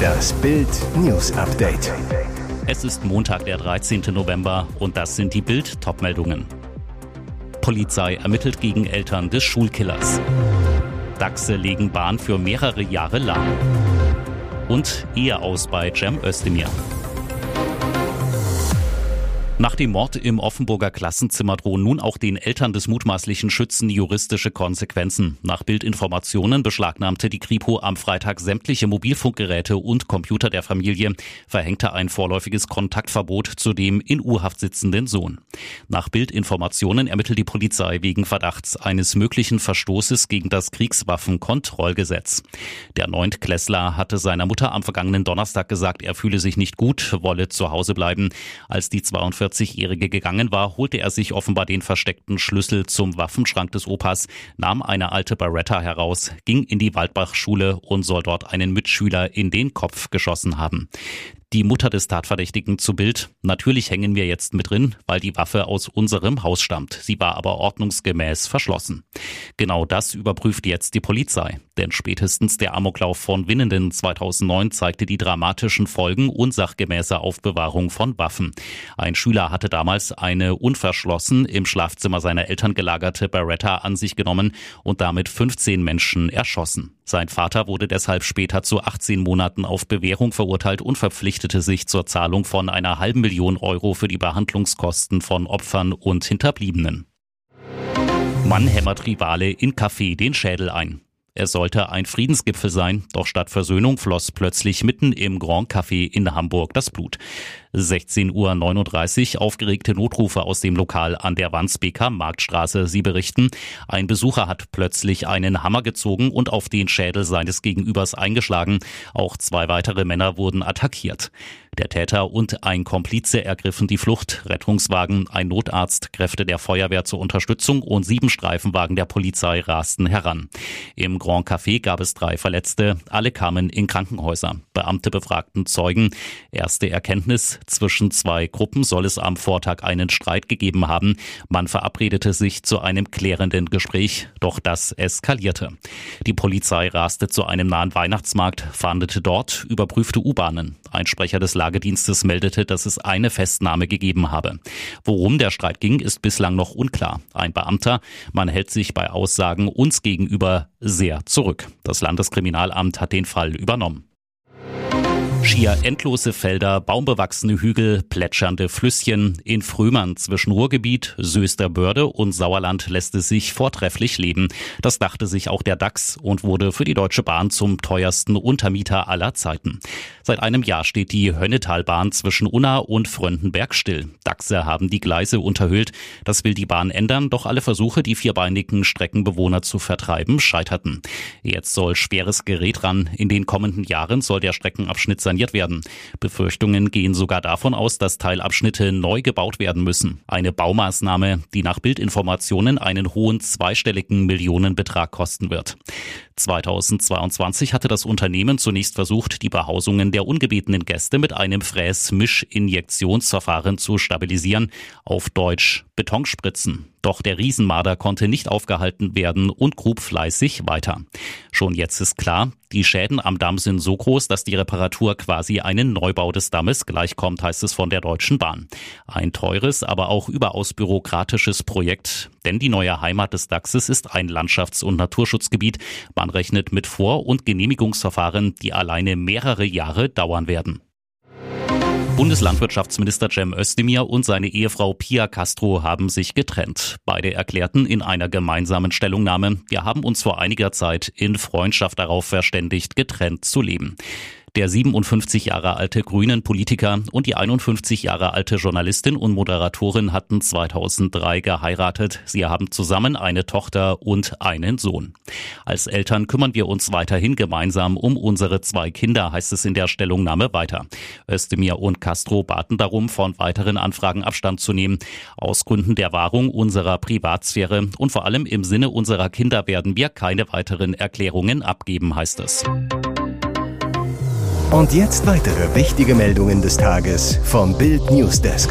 Das Bild News Update. Es ist Montag, der 13. November und das sind die Bild Topmeldungen. Polizei ermittelt gegen Eltern des Schulkillers. Dachse legen Bahn für mehrere Jahre lahm. Und Ehe aus bei Cem Özdemir. Nach dem Mord im Offenburger Klassenzimmer drohen nun auch den Eltern des mutmaßlichen Schützen juristische Konsequenzen. Nach Bildinformationen beschlagnahmte die Kripo am Freitag sämtliche Mobilfunkgeräte und Computer der Familie, verhängte ein vorläufiges Kontaktverbot zu dem in U-Haft sitzenden Sohn. Nach Bildinformationen ermittelt die Polizei wegen Verdachts eines möglichen Verstoßes gegen das Kriegswaffenkontrollgesetz. Der Neuntklässler hatte seiner Mutter am vergangenen Donnerstag gesagt, er fühle sich nicht gut, wolle zu Hause bleiben. Als die 42 42-Jährige gegangen war, holte er sich offenbar den versteckten Schlüssel zum Waffenschrank des Opas, nahm eine alte Beretta heraus, ging in die Waldbachschule und soll dort einen Mitschüler in den Kopf geschossen haben. Die Mutter des Tatverdächtigen zu Bild. Natürlich hängen wir jetzt mit drin, weil die Waffe aus unserem Haus stammt. Sie war aber ordnungsgemäß verschlossen. Genau das überprüft jetzt die Polizei. Denn spätestens der Amoklauf von Winnenden 2009 zeigte die dramatischen Folgen unsachgemäßer Aufbewahrung von Waffen. Ein Schüler hatte damals eine unverschlossen im Schlafzimmer seiner Eltern gelagerte Beretta an sich genommen und damit 15 Menschen erschossen. Sein Vater wurde deshalb später zu 18 Monaten auf Bewährung verurteilt und verpflichtete sich zur Zahlung von einer halben Million Euro für die Behandlungskosten von Opfern und Hinterbliebenen. Mann hämmert Rivale in Café den Schädel ein. Er sollte ein Friedensgipfel sein, doch statt Versöhnung floss plötzlich mitten im Grand Café in Hamburg das Blut. 16.39 Uhr aufgeregte Notrufe aus dem Lokal an der Wandsbeker Marktstraße. Sie berichten, ein Besucher hat plötzlich einen Hammer gezogen und auf den Schädel seines Gegenübers eingeschlagen. Auch zwei weitere Männer wurden attackiert. Der Täter und ein Komplize ergriffen die Flucht. Rettungswagen, ein Notarzt, Kräfte der Feuerwehr zur Unterstützung und sieben Streifenwagen der Polizei rasten heran. Im Grand Café gab es drei Verletzte. Alle kamen in Krankenhäuser. Beamte befragten Zeugen. Erste Erkenntnis, zwischen zwei Gruppen soll es am Vortag einen Streit gegeben haben. Man verabredete sich zu einem klärenden Gespräch, doch das eskalierte. Die Polizei raste zu einem nahen Weihnachtsmarkt, fahndete dort, überprüfte U-Bahnen. Ein Sprecher des Lagedienstes meldete, dass es eine Festnahme gegeben habe. Worum der Streit ging, ist bislang noch unklar. Ein Beamter, man hält sich bei Aussagen uns gegenüber sehr zurück. Das Landeskriminalamt hat den Fall übernommen. Schier endlose Felder, baumbewachsene Hügel, plätschernde Flüsschen. In Frömern zwischen Ruhrgebiet, Sösterbörde und Sauerland lässt es sich vortrefflich leben. Das dachte sich auch der DAX und wurde für die Deutsche Bahn zum teuersten Untermieter aller Zeiten. Seit einem Jahr steht die Hönnetalbahn zwischen Unna und Fröndenberg still. DAXe haben die Gleise unterhöhlt. Das will die Bahn ändern, doch alle Versuche, die vierbeinigen Streckenbewohner zu vertreiben, scheiterten. Jetzt soll schweres Gerät ran. In den kommenden Jahren soll der Streckenabschnitt saniert werden. Befürchtungen gehen sogar davon aus, dass Teilabschnitte neu gebaut werden müssen. Eine Baumaßnahme, die nach Bildinformationen einen hohen zweistelligen Millionenbetrag kosten wird. 2022 hatte das Unternehmen zunächst versucht, die Behausungen der ungebetenen Gäste mit einem Fräs-Misch-Injektionsverfahren zu stabilisieren, auf Deutsch Betonspritzen. Doch der Riesenmarder konnte nicht aufgehalten werden und grub fleißig weiter. Schon jetzt ist klar, die Schäden am Damm sind so groß, dass die Reparatur quasi einen Neubau des Dammes gleichkommt, heißt es von der Deutschen Bahn. Ein teures, aber auch überaus bürokratisches Projekt, denn die neue Heimat des Dachses ist ein Landschafts- und Naturschutzgebiet. Man rechnet mit Vor- und Genehmigungsverfahren, die alleine mehrere Jahre dauern werden. Bundeslandwirtschaftsminister Cem Özdemir und seine Ehefrau Pia Castro haben sich getrennt. Beide erklärten in einer gemeinsamen Stellungnahme, wir haben uns vor einiger Zeit in Freundschaft darauf verständigt, getrennt zu leben. Der 57 Jahre alte grünen Politiker und die 51 Jahre alte Journalistin und Moderatorin hatten 2003 geheiratet. Sie haben zusammen eine Tochter und einen Sohn. Als Eltern kümmern wir uns weiterhin gemeinsam um unsere zwei Kinder, heißt es in der Stellungnahme weiter. Özdemir und Castro baten darum, von weiteren Anfragen Abstand zu nehmen. Aus Gründen der Wahrung unserer Privatsphäre und vor allem im Sinne unserer Kinder werden wir keine weiteren Erklärungen abgeben, heißt es. Und jetzt weitere wichtige Meldungen des Tages vom Bild Newsdesk.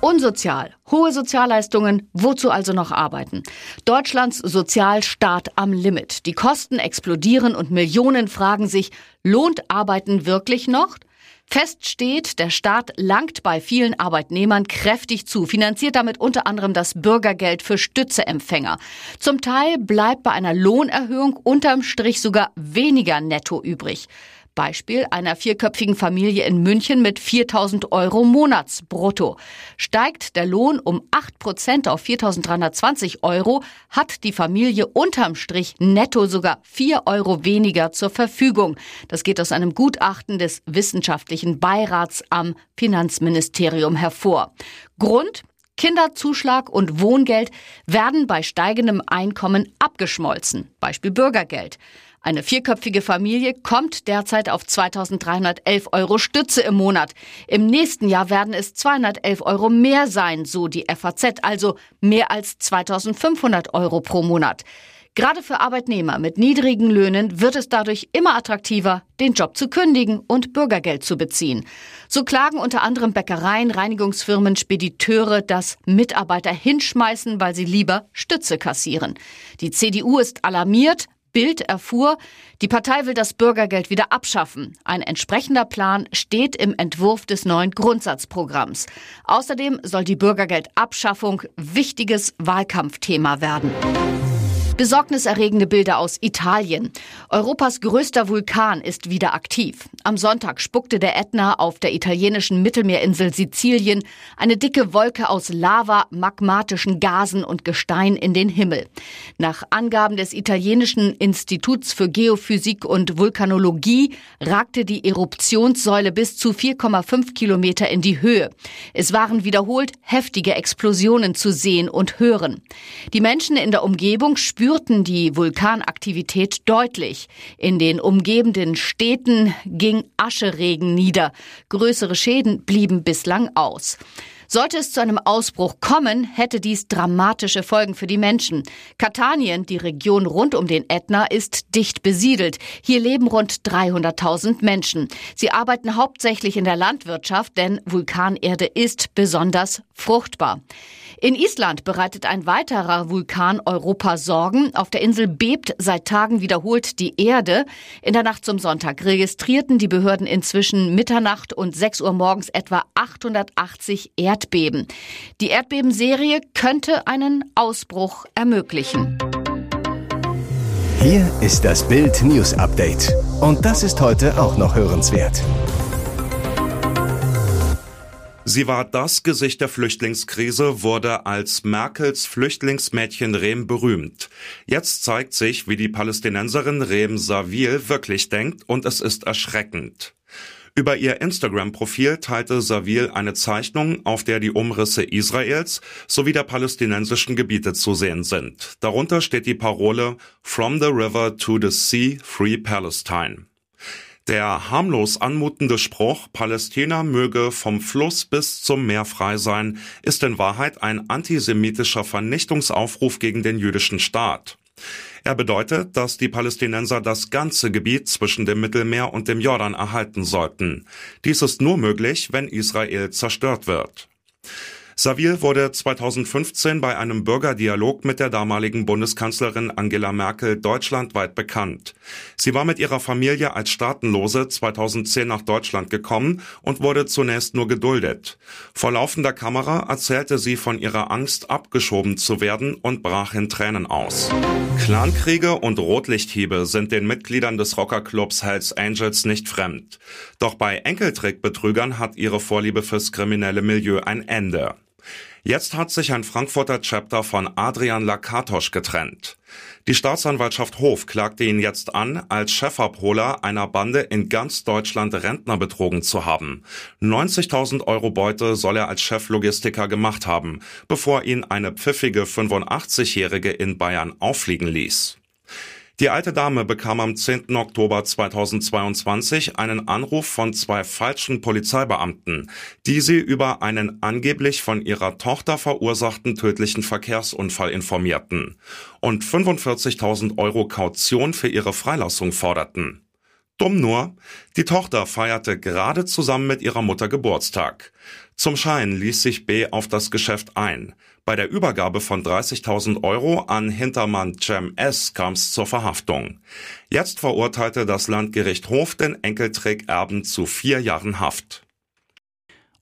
Unsozial. Hohe Sozialleistungen, wozu also noch arbeiten? Deutschlands Sozialstaat am Limit. Die Kosten explodieren und Millionen fragen sich, lohnt Arbeiten wirklich noch? Fest steht, der Staat langt bei vielen Arbeitnehmern kräftig zu, finanziert damit unter anderem das Bürgergeld für Stützeempfänger. Zum Teil bleibt bei einer Lohnerhöhung unterm Strich sogar weniger netto übrig. Beispiel einer vierköpfigen Familie in München mit 4000 Euro Monatsbrutto. Steigt der Lohn um 8 Prozent auf 4320 Euro, hat die Familie unterm Strich netto sogar 4 Euro weniger zur Verfügung. Das geht aus einem Gutachten des wissenschaftlichen Beirats am Finanzministerium hervor. Grund? Kinderzuschlag und Wohngeld werden bei steigendem Einkommen abgeschmolzen. Beispiel Bürgergeld. Eine vierköpfige Familie kommt derzeit auf 2311 Euro Stütze im Monat. Im nächsten Jahr werden es 211 Euro mehr sein, so die FAZ, also mehr als 2500 Euro pro Monat. Gerade für Arbeitnehmer mit niedrigen Löhnen wird es dadurch immer attraktiver, den Job zu kündigen und Bürgergeld zu beziehen. So klagen unter anderem Bäckereien, Reinigungsfirmen, Spediteure, dass Mitarbeiter hinschmeißen, weil sie lieber Stütze kassieren. Die CDU ist alarmiert, Bild erfuhr, die Partei will das Bürgergeld wieder abschaffen. Ein entsprechender Plan steht im Entwurf des neuen Grundsatzprogramms. Außerdem soll die Bürgergeldabschaffung wichtiges Wahlkampfthema werden. Besorgniserregende Bilder aus Italien. Europas größter Vulkan ist wieder aktiv. Am Sonntag spuckte der Ätna auf der italienischen Mittelmeerinsel Sizilien eine dicke Wolke aus Lava, magmatischen Gasen und Gestein in den Himmel. Nach Angaben des italienischen Instituts für Geophysik und Vulkanologie ragte die Eruptionssäule bis zu 4,5 Kilometer in die Höhe. Es waren wiederholt heftige Explosionen zu sehen und hören. Die Menschen in der Umgebung spürten spürten die Vulkanaktivität deutlich. In den umgebenden Städten ging Ascheregen nieder. Größere Schäden blieben bislang aus. Sollte es zu einem Ausbruch kommen, hätte dies dramatische Folgen für die Menschen. Katanien, die Region rund um den Ätna, ist dicht besiedelt. Hier leben rund 300.000 Menschen. Sie arbeiten hauptsächlich in der Landwirtschaft, denn Vulkanerde ist besonders fruchtbar. In Island bereitet ein weiterer Vulkan Europa Sorgen. Auf der Insel bebt seit Tagen wiederholt die Erde. In der Nacht zum Sonntag registrierten die Behörden inzwischen Mitternacht und 6 Uhr morgens etwa 880 Erdbeben. Die Erdbebenserie könnte einen Ausbruch ermöglichen. Hier ist das Bild News Update. Und das ist heute auch noch hörenswert. Sie war das Gesicht der Flüchtlingskrise, wurde als Merkels Flüchtlingsmädchen Rehm berühmt. Jetzt zeigt sich, wie die Palästinenserin Rehm Savil wirklich denkt und es ist erschreckend. Über ihr Instagram-Profil teilte Savil eine Zeichnung, auf der die Umrisse Israels sowie der palästinensischen Gebiete zu sehen sind. Darunter steht die Parole From the River to the Sea, Free Palestine. Der harmlos anmutende Spruch, Palästina möge vom Fluss bis zum Meer frei sein, ist in Wahrheit ein antisemitischer Vernichtungsaufruf gegen den jüdischen Staat. Er bedeutet, dass die Palästinenser das ganze Gebiet zwischen dem Mittelmeer und dem Jordan erhalten sollten. Dies ist nur möglich, wenn Israel zerstört wird. Savil wurde 2015 bei einem Bürgerdialog mit der damaligen Bundeskanzlerin Angela Merkel deutschlandweit bekannt. Sie war mit ihrer Familie als Staatenlose 2010 nach Deutschland gekommen und wurde zunächst nur geduldet. Vor laufender Kamera erzählte sie von ihrer Angst, abgeschoben zu werden und brach in Tränen aus. Clankriege und Rotlichthiebe sind den Mitgliedern des Rockerclubs Hells Angels nicht fremd. Doch bei Enkeltrickbetrügern hat ihre Vorliebe fürs kriminelle Milieu ein Ende. Jetzt hat sich ein Frankfurter Chapter von Adrian Lakatosch getrennt. Die Staatsanwaltschaft Hof klagte ihn jetzt an, als Chefabholer einer Bande in ganz Deutschland Rentner betrogen zu haben. 90.000 Euro Beute soll er als Cheflogistiker gemacht haben, bevor ihn eine pfiffige 85-Jährige in Bayern auffliegen ließ. Die alte Dame bekam am 10. Oktober 2022 einen Anruf von zwei falschen Polizeibeamten, die sie über einen angeblich von ihrer Tochter verursachten tödlichen Verkehrsunfall informierten und 45.000 Euro Kaution für ihre Freilassung forderten. Dumm nur, die Tochter feierte gerade zusammen mit ihrer Mutter Geburtstag. Zum Schein ließ sich B auf das Geschäft ein. Bei der Übergabe von 30.000 Euro an Hintermann Cem S. kam es zur Verhaftung. Jetzt verurteilte das Landgericht Hof den Enkeltrick-Erben zu vier Jahren Haft.